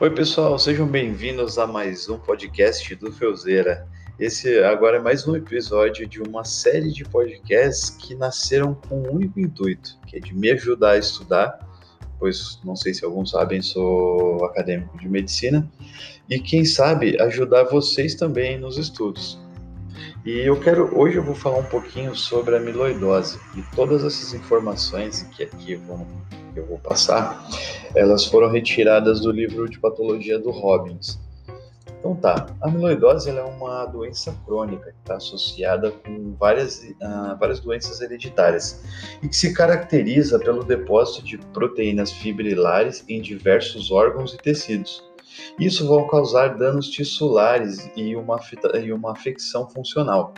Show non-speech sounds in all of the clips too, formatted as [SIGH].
Oi, pessoal, sejam bem-vindos a mais um podcast do Feuzeira. Esse agora é mais um episódio de uma série de podcasts que nasceram com um único intuito, que é de me ajudar a estudar, pois não sei se alguns sabem, sou acadêmico de medicina, e quem sabe ajudar vocês também nos estudos. E eu quero hoje eu vou falar um pouquinho sobre a amiloidose e todas essas informações que aqui vão eu vou passar, elas foram retiradas do livro de patologia do Robbins. Então tá, a amiloidose é uma doença crônica que está associada com várias, uh, várias doenças hereditárias e que se caracteriza pelo depósito de proteínas fibrilares em diversos órgãos e tecidos. Isso vai causar danos tissulares e uma, e uma afecção funcional.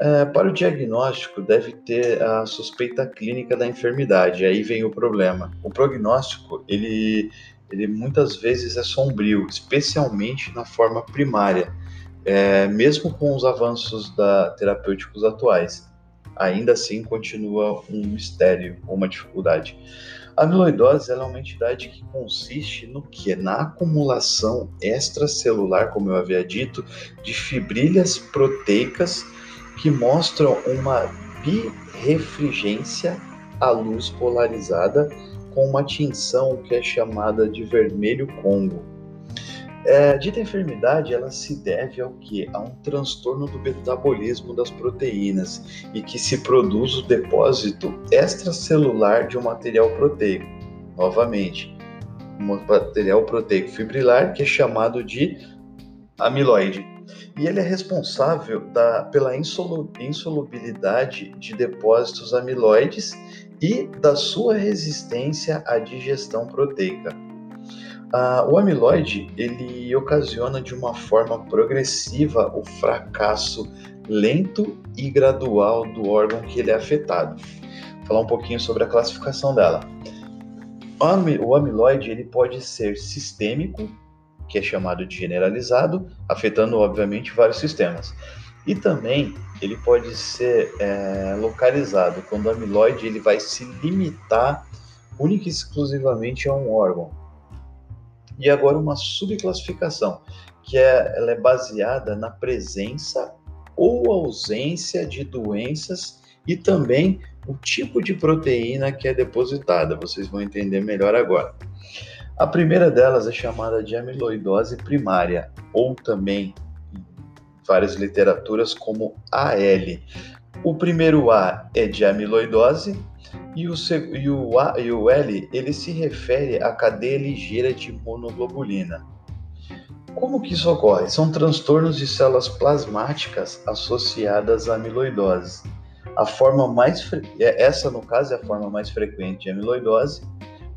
É, para o diagnóstico, deve ter a suspeita clínica da enfermidade. Aí vem o problema. O prognóstico, ele, ele muitas vezes é sombrio, especialmente na forma primária, é, mesmo com os avanços da, terapêuticos atuais. Ainda assim, continua um mistério, uma dificuldade. A amiloidose é uma entidade que consiste no que? Na acumulação extracelular, como eu havia dito, de fibrilhas proteicas que mostram uma birefringência à luz polarizada com uma tinção que é chamada de vermelho congo. É, dita enfermidade, ela se deve ao que? A um transtorno do metabolismo das proteínas e que se produz o depósito extracelular de um material proteico. Novamente, um material proteico fibrilar que é chamado de amiloide e ele é responsável da, pela insolubilidade de depósitos amiloides e da sua resistência à digestão proteica. Ah, o amiloide ele ocasiona de uma forma progressiva o fracasso lento e gradual do órgão que ele é afetado. Vou falar um pouquinho sobre a classificação dela. O amiloide ele pode ser sistêmico, que é chamado de generalizado, afetando obviamente vários sistemas. E também ele pode ser é, localizado quando o amiloide ele vai se limitar única e exclusivamente a um órgão. E agora uma subclassificação, que é, ela é baseada na presença ou ausência de doenças e também o tipo de proteína que é depositada. Vocês vão entender melhor agora. A primeira delas é chamada de amiloidose primária, ou também em várias literaturas como AL. O primeiro A é de amiloidose e o, e o, A, e o L ele se refere à cadeia ligeira de monoglobulina. Como que isso ocorre? São transtornos de células plasmáticas associadas à amiloidose. A forma mais é, essa no caso é a forma mais frequente de amiloidose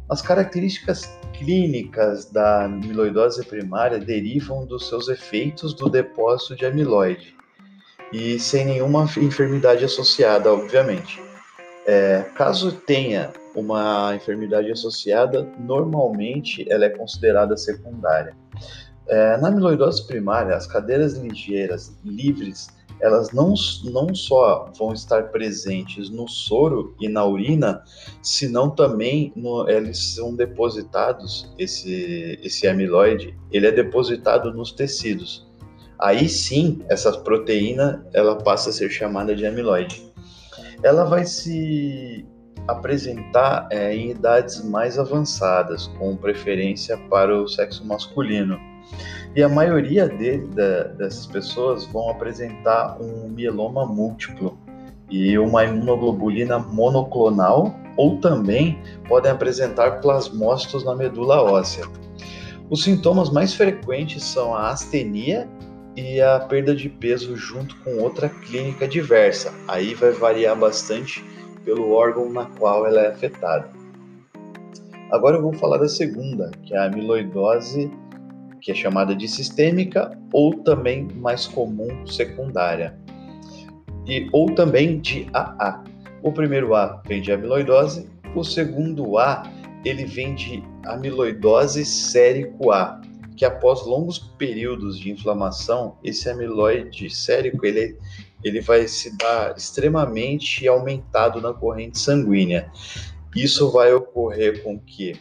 as características clínicas da amiloidose primária derivam dos seus efeitos do depósito de amiloide e sem nenhuma enfermidade associada, obviamente. É, caso tenha uma enfermidade associada, normalmente ela é considerada secundária. É, na amiloidose primária, as cadeiras ligeiras livres elas não, não só vão estar presentes no soro e na urina, senão também no, eles são depositados, esse, esse amiloide, ele é depositado nos tecidos. Aí sim, essa proteína, ela passa a ser chamada de amiloide. Ela vai se apresentar é, em idades mais avançadas, com preferência para o sexo masculino e a maioria de, da, dessas pessoas vão apresentar um mieloma múltiplo e uma imunoglobulina monoclonal ou também podem apresentar plasmócitos na medula óssea. Os sintomas mais frequentes são a astenia e a perda de peso junto com outra clínica diversa. Aí vai variar bastante pelo órgão na qual ela é afetada. Agora eu vou falar da segunda, que é a amiloidose que é chamada de sistêmica ou também mais comum secundária. E ou também de AA. O primeiro A vem de amiloidose, o segundo A ele vem de amiloidose sérico A, que após longos períodos de inflamação, esse amiloide sérico ele, ele vai se dar extremamente aumentado na corrente sanguínea. Isso vai ocorrer com que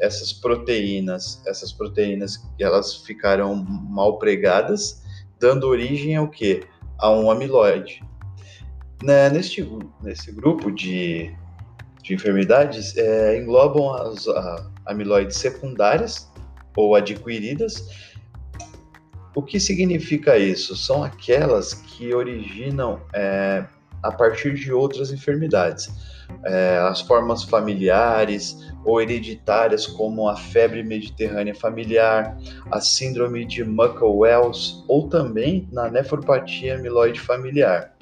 essas proteínas, essas proteínas, elas ficarão mal pregadas, dando origem ao que? A um amiloide. Neste, nesse grupo de, de enfermidades, é, englobam as a, amiloides secundárias ou adquiridas. O que significa isso? São aquelas que originam é, a partir de outras enfermidades. É, as formas familiares ou hereditárias, como a febre mediterrânea familiar, a síndrome de Muckle-Wells ou também na nefropatia amiloide familiar.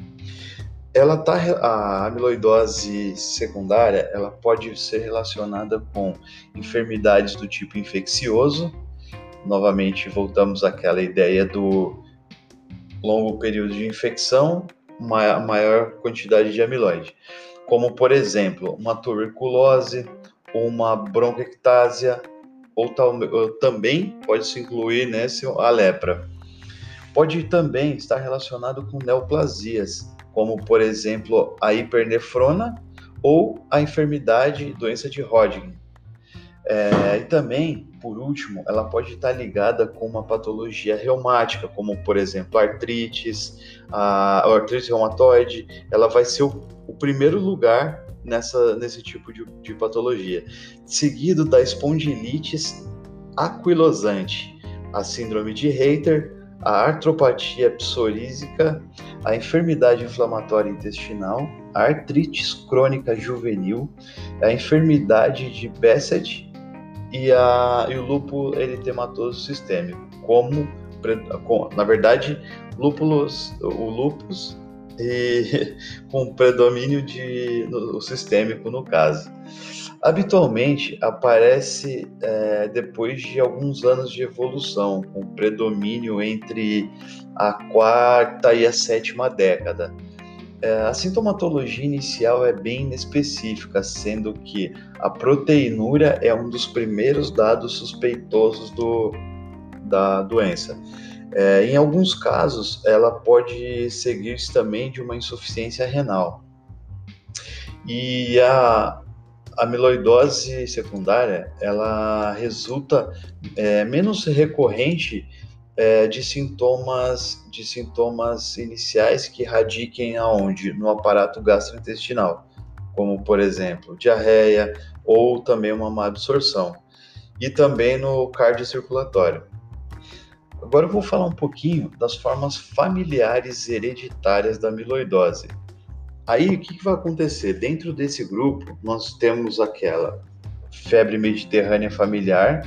Ela tá, a amiloidose secundária ela pode ser relacionada com enfermidades do tipo infeccioso. Novamente, voltamos àquela ideia do longo período de infecção maior quantidade de amiloide, como por exemplo uma tuberculose, uma bronquiectásia, ou, tal, ou também pode se incluir nesse a lepra. Pode também estar relacionado com neoplasias, como por exemplo a hipernefrona ou a enfermidade doença de Hodgkin. É, e também, por último, ela pode estar ligada com uma patologia reumática, como por exemplo artrites, a, a artrite reumatoide. Ela vai ser o, o primeiro lugar nessa, nesse tipo de, de patologia, seguido da espondilites aquilosante, a síndrome de Reiter, a artropatia psorísica, a enfermidade inflamatória intestinal, a artrite crônica juvenil, a enfermidade de Behçet e, a, e o lúpulo eritematoso sistêmico, como, na verdade, lúpulos, o lúpus e [LAUGHS] com predomínio de, no, sistêmico no caso. Habitualmente aparece é, depois de alguns anos de evolução, com predomínio entre a quarta e a sétima década. É, a sintomatologia inicial é bem específica, sendo que a proteinúria é um dos primeiros dados suspeitosos do, da doença. É, em alguns casos, ela pode seguir-se também de uma insuficiência renal. E a amiloidose secundária, ela resulta é, menos recorrente é, de sintomas de sintomas iniciais que radiquem aonde no aparato gastrointestinal, como por exemplo diarreia ou também uma má absorção, e também no cardiocirculatório. Agora eu vou falar um pouquinho das formas familiares hereditárias da amiloidose. Aí o que, que vai acontecer? Dentro desse grupo, nós temos aquela febre mediterrânea familiar,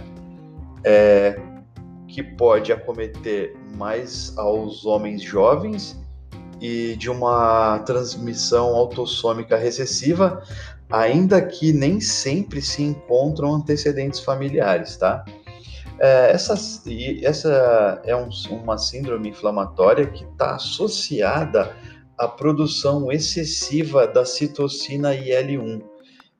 é, que pode acometer mais aos homens jovens e de uma transmissão autossômica recessiva, ainda que nem sempre se encontram antecedentes familiares, tá? É, essa, essa é um, uma síndrome inflamatória que está associada à produção excessiva da citocina IL-1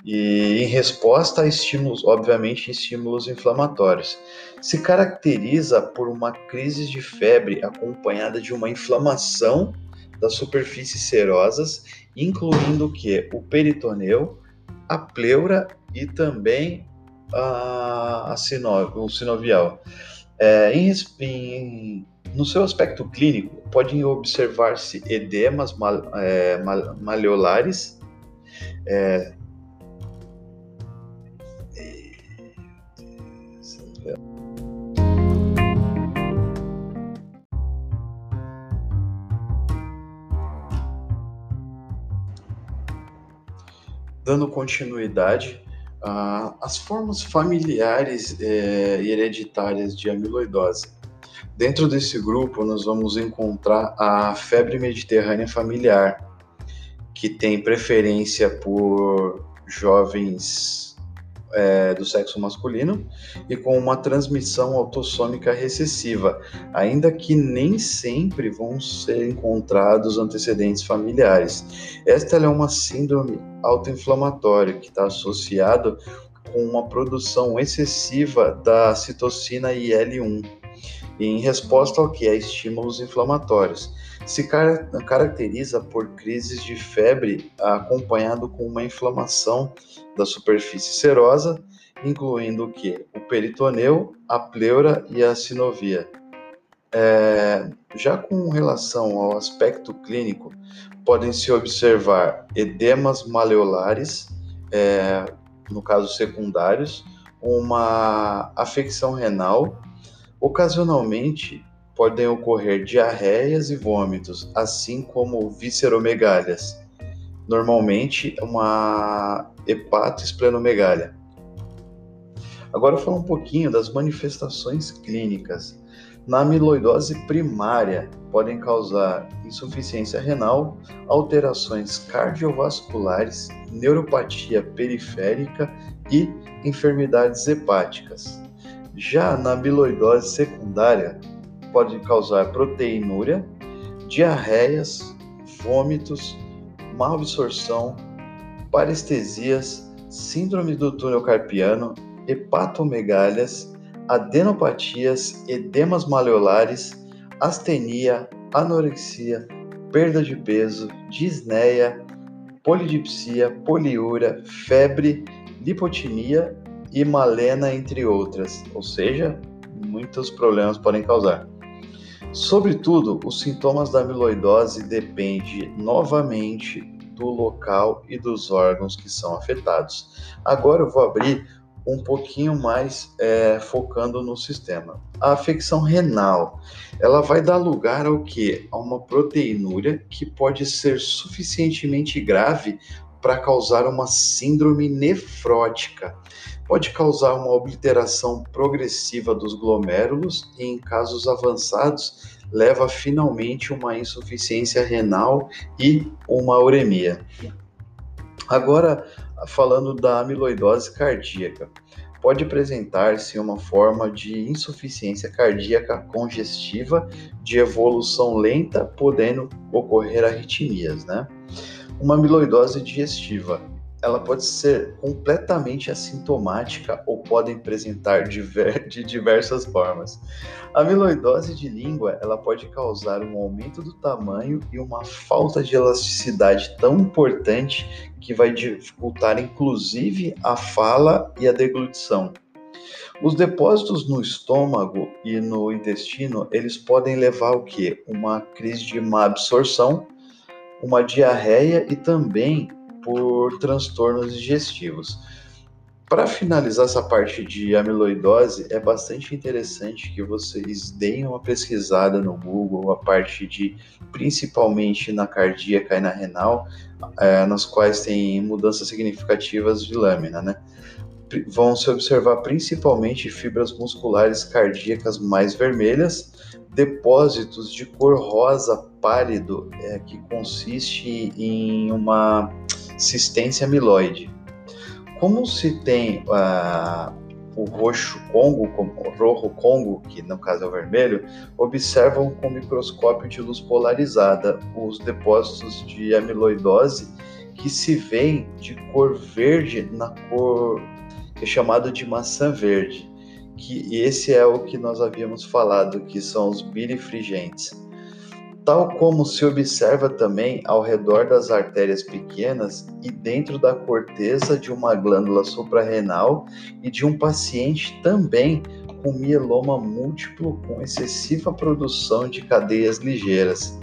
e em resposta a estímulos, obviamente, estímulos inflamatórios. Se caracteriza por uma crise de febre acompanhada de uma inflamação das superfícies serosas, incluindo o que? O peritoneu, a pleura e também a, a sinov, o sinovial. É, em, em, no seu aspecto clínico, podem observar-se edemas mal, é, mal, maleolares, é, Dando continuidade, uh, as formas familiares eh, e hereditárias de amiloidose. Dentro desse grupo, nós vamos encontrar a febre mediterrânea familiar, que tem preferência por jovens é, do sexo masculino e com uma transmissão autossômica recessiva, ainda que nem sempre vão ser encontrados antecedentes familiares. Esta é uma síndrome autoinflamatória que está associada com uma produção excessiva da citocina IL-1 em resposta ao que é estímulos inflamatórios, se caracteriza por crises de febre acompanhado com uma inflamação da superfície serosa, incluindo o que? O peritoneu, a pleura e a sinovia. É, já com relação ao aspecto clínico, podem se observar edemas maleolares, é, no caso secundários, uma afecção renal, ocasionalmente podem ocorrer diarreias e vômitos, assim como visceromegálias, normalmente uma hepatoesplenomegália. Agora falar um pouquinho das manifestações clínicas. Na amiloidose primária, podem causar insuficiência renal, alterações cardiovasculares, neuropatia periférica e enfermidades hepáticas. Já na amiloidose secundária, pode causar proteinúria, diarreias, vômitos, má absorção, parestesias, síndrome do túnel carpiano, hepatomegálias, adenopatias, edemas maleolares, astenia, anorexia, perda de peso, disneia, polidipsia, poliúria, febre, lipotimia e malena, entre outras. Ou seja, muitos problemas podem causar. Sobretudo, os sintomas da amiloidose dependem novamente do local e dos órgãos que são afetados. Agora eu vou abrir um pouquinho mais é, focando no sistema. A afecção renal, ela vai dar lugar ao que? A uma proteinúria que pode ser suficientemente grave para causar uma síndrome nefrótica. Pode causar uma obliteração progressiva dos glomérulos e, em casos avançados, leva finalmente uma insuficiência renal e uma uremia. Agora, falando da amiloidose cardíaca, pode apresentar-se uma forma de insuficiência cardíaca congestiva de evolução lenta, podendo ocorrer arritmias, né? Uma amiloidose digestiva, ela pode ser completamente assintomática ou podem apresentar [LAUGHS] de diversas formas. A amiloidose de língua, ela pode causar um aumento do tamanho e uma falta de elasticidade tão importante que vai dificultar inclusive a fala e a deglutição. Os depósitos no estômago e no intestino, eles podem levar o que? Uma crise de má absorção, uma diarreia e também por transtornos digestivos. Para finalizar essa parte de amiloidose, é bastante interessante que vocês deem uma pesquisada no Google, a parte de, principalmente na cardíaca e na renal, é, nas quais tem mudanças significativas de lâmina, né? Vão se observar principalmente fibras musculares cardíacas mais vermelhas, depósitos de cor rosa pálido, é, que consiste em uma cisstência amiloide. Como se tem uh, o roxo congo, o rojo congo, que no caso é o vermelho, observam com microscópio de luz polarizada os depósitos de amiloidose que se veem de cor verde na cor que é chamado de maçã verde, que esse é o que nós havíamos falado, que são os birifringentes tal como se observa também ao redor das artérias pequenas e dentro da corteza de uma glândula suprarrenal e de um paciente também com mieloma múltiplo com excessiva produção de cadeias ligeiras.